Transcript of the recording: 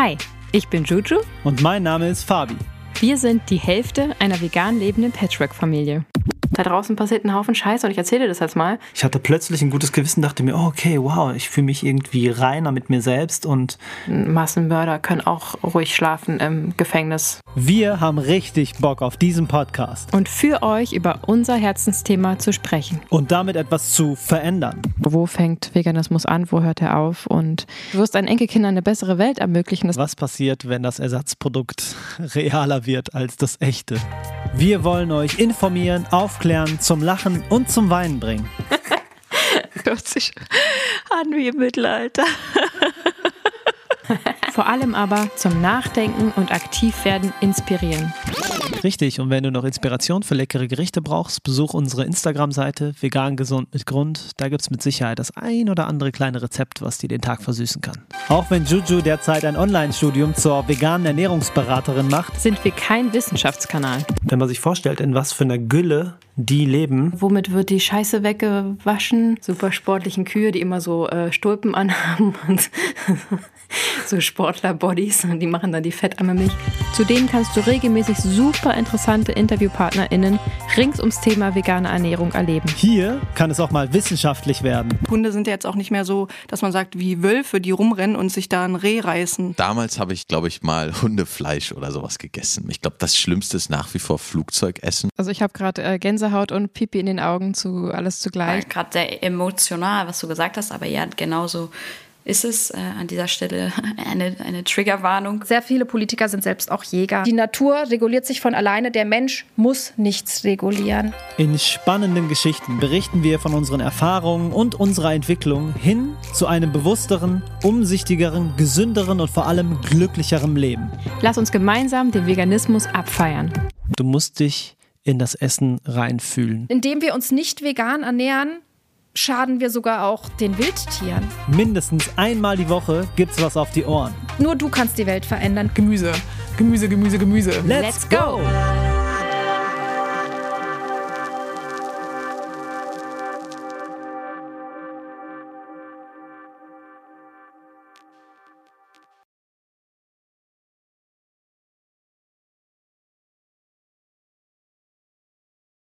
Hi, ich bin Juju. Und mein Name ist Fabi. Wir sind die Hälfte einer vegan lebenden Patchwork-Familie. Da draußen passiert ein Haufen Scheiße und ich erzähle dir das jetzt mal. Ich hatte plötzlich ein gutes Gewissen, dachte mir, oh, okay, wow, ich fühle mich irgendwie reiner mit mir selbst und. Massenmörder können auch ruhig schlafen im Gefängnis. Wir haben richtig Bock auf diesen Podcast. Und für euch über unser Herzensthema zu sprechen. Und damit etwas zu verändern. Wo fängt Veganismus an? Wo hört er auf? Und du wirst deinen Enkelkindern eine bessere Welt ermöglichen. Was passiert, wenn das Ersatzprodukt realer wird als das echte? Wir wollen euch informieren, aufklären, zum Lachen und zum Weinen bringen. Hört sich an wie im Mittelalter. Vor allem aber zum Nachdenken und Aktivwerden inspirieren. Richtig, und wenn du noch Inspiration für leckere Gerichte brauchst, besuch unsere Instagram-Seite vegan gesund mit Grund. Da gibt es mit Sicherheit das ein oder andere kleine Rezept, was dir den Tag versüßen kann. Auch wenn Juju derzeit ein Online-Studium zur veganen Ernährungsberaterin macht, sind wir kein Wissenschaftskanal. Wenn man sich vorstellt, in was für einer Gülle die leben. Womit wird die Scheiße weggewaschen? Super sportlichen Kühe, die immer so äh, Stulpen anhaben und so Sportler-Bodies und die machen dann die Fettammermilch. Zudem kannst du regelmäßig super interessante InterviewpartnerInnen rings ums Thema vegane Ernährung erleben. Hier kann es auch mal wissenschaftlich werden. Hunde sind ja jetzt auch nicht mehr so, dass man sagt, wie Wölfe, die rumrennen und sich da ein Reh reißen. Damals habe ich, glaube ich, mal Hundefleisch oder sowas gegessen. Ich glaube, das Schlimmste ist nach wie vor Flugzeugessen. Also ich habe gerade äh, Gänsehaut und Pipi in den Augen zu alles zugleich. Gerade sehr emotional, was du gesagt hast, aber ja, genauso ist es äh, an dieser Stelle eine, eine Triggerwarnung. Sehr viele Politiker sind selbst auch Jäger. Die Natur reguliert sich von alleine, der Mensch muss nichts regulieren. In spannenden Geschichten berichten wir von unseren Erfahrungen und unserer Entwicklung hin zu einem bewussteren, umsichtigeren, gesünderen und vor allem glücklicheren Leben. Lass uns gemeinsam den Veganismus abfeiern. Du musst dich in das Essen reinfühlen. Indem wir uns nicht vegan ernähren, schaden wir sogar auch den Wildtieren. Mindestens einmal die Woche gibt's was auf die Ohren. Nur du kannst die Welt verändern. Gemüse, Gemüse, Gemüse, Gemüse. Let's, Let's go. go.